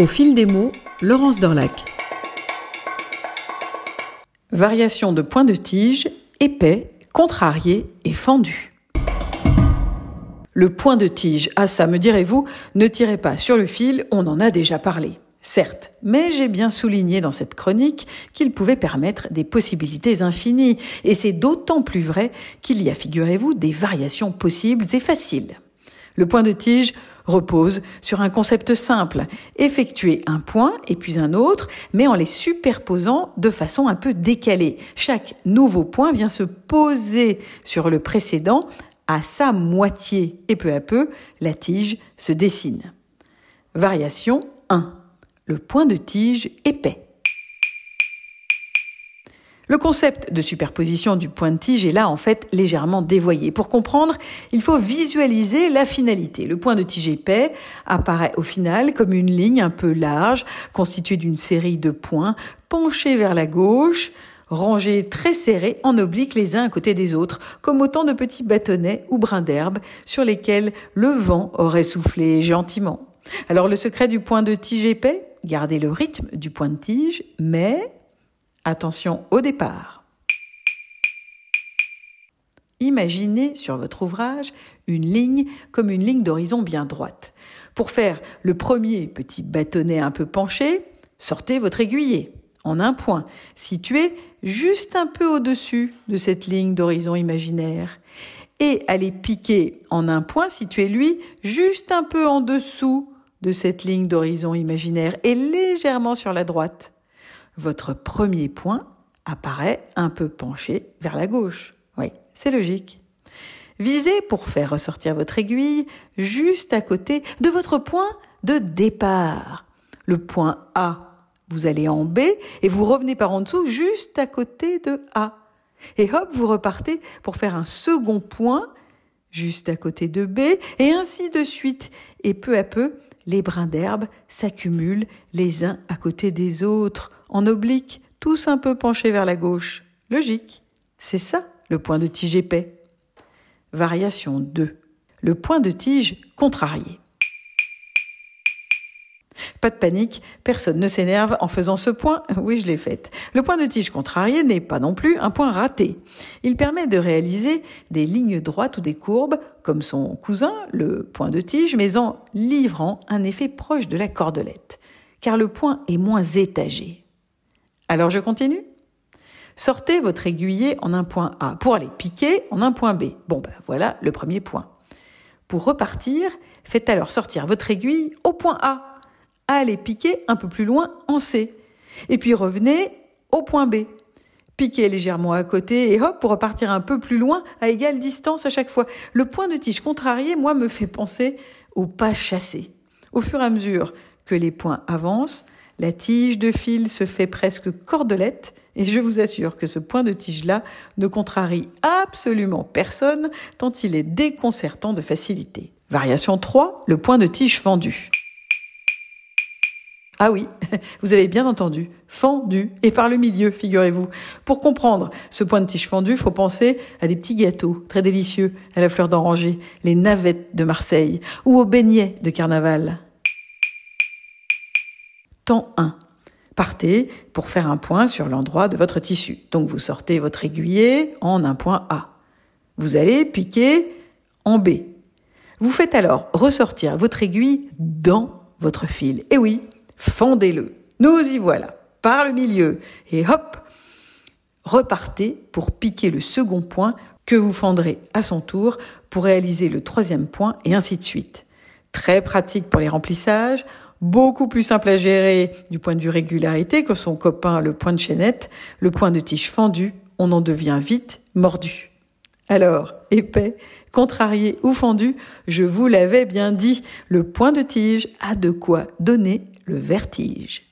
Au fil des mots, Laurence Dorlac. Variation de point de tige, épais, contrarié et fendu. Le point de tige, ah ça me direz-vous, ne tirez pas sur le fil, on en a déjà parlé. Certes, mais j'ai bien souligné dans cette chronique qu'il pouvait permettre des possibilités infinies, et c'est d'autant plus vrai qu'il y a, figurez-vous, des variations possibles et faciles. Le point de tige repose sur un concept simple, effectuer un point et puis un autre, mais en les superposant de façon un peu décalée. Chaque nouveau point vient se poser sur le précédent à sa moitié et peu à peu, la tige se dessine. Variation 1. Le point de tige épais. Le concept de superposition du point de tige est là en fait légèrement dévoyé. Pour comprendre, il faut visualiser la finalité. Le point de tige épais apparaît au final comme une ligne un peu large constituée d'une série de points penchés vers la gauche, rangés très serrés en oblique les uns à côté des autres, comme autant de petits bâtonnets ou brins d'herbe sur lesquels le vent aurait soufflé gentiment. Alors le secret du point de tige épais, garder le rythme du point de tige, mais Attention au départ. Imaginez sur votre ouvrage une ligne comme une ligne d'horizon bien droite. Pour faire le premier petit bâtonnet un peu penché, sortez votre aiguiller en un point, situé juste un peu au-dessus de cette ligne d'horizon imaginaire. Et allez piquer en un point situé, lui, juste un peu en dessous de cette ligne d'horizon imaginaire et légèrement sur la droite votre premier point apparaît un peu penché vers la gauche. Oui, c'est logique. Visez pour faire ressortir votre aiguille juste à côté de votre point de départ. Le point A, vous allez en B et vous revenez par en dessous juste à côté de A. Et hop, vous repartez pour faire un second point juste à côté de B et ainsi de suite. Et peu à peu, les brins d'herbe s'accumulent les uns à côté des autres en oblique, tous un peu penchés vers la gauche. Logique. C'est ça, le point de tige épais. Variation 2. Le point de tige contrarié. Pas de panique, personne ne s'énerve en faisant ce point. Oui, je l'ai fait. Le point de tige contrarié n'est pas non plus un point raté. Il permet de réaliser des lignes droites ou des courbes, comme son cousin, le point de tige, mais en livrant un effet proche de la cordelette. Car le point est moins étagé. Alors je continue Sortez votre aiguiller en un point A pour aller piquer en un point B. Bon ben voilà le premier point. Pour repartir, faites alors sortir votre aiguille au point A. Allez piquer un peu plus loin en C. Et puis revenez au point B. Piquez légèrement à côté et hop pour repartir un peu plus loin à égale distance à chaque fois. Le point de tige contrarié, moi, me fait penser au pas chassé. Au fur et à mesure que les points avancent, la tige de fil se fait presque cordelette et je vous assure que ce point de tige-là ne contrarie absolument personne tant il est déconcertant de facilité. Variation 3, le point de tige fendu. Ah oui, vous avez bien entendu, fendu, et par le milieu, figurez-vous. Pour comprendre ce point de tige fendu, faut penser à des petits gâteaux très délicieux à la fleur d'oranger, les navettes de Marseille, ou aux beignets de carnaval. 1. Partez pour faire un point sur l'endroit de votre tissu. Donc vous sortez votre aiguiller en un point A. Vous allez piquer en B. Vous faites alors ressortir votre aiguille dans votre fil. Et oui, fendez-le. Nous y voilà, par le milieu. Et hop, repartez pour piquer le second point que vous fendrez à son tour pour réaliser le troisième point et ainsi de suite. Très pratique pour les remplissages beaucoup plus simple à gérer du point de vue régularité que son copain le point de chaînette, le point de tige fendu, on en devient vite mordu. Alors, épais, contrarié ou fendu, je vous l'avais bien dit, le point de tige a de quoi donner le vertige.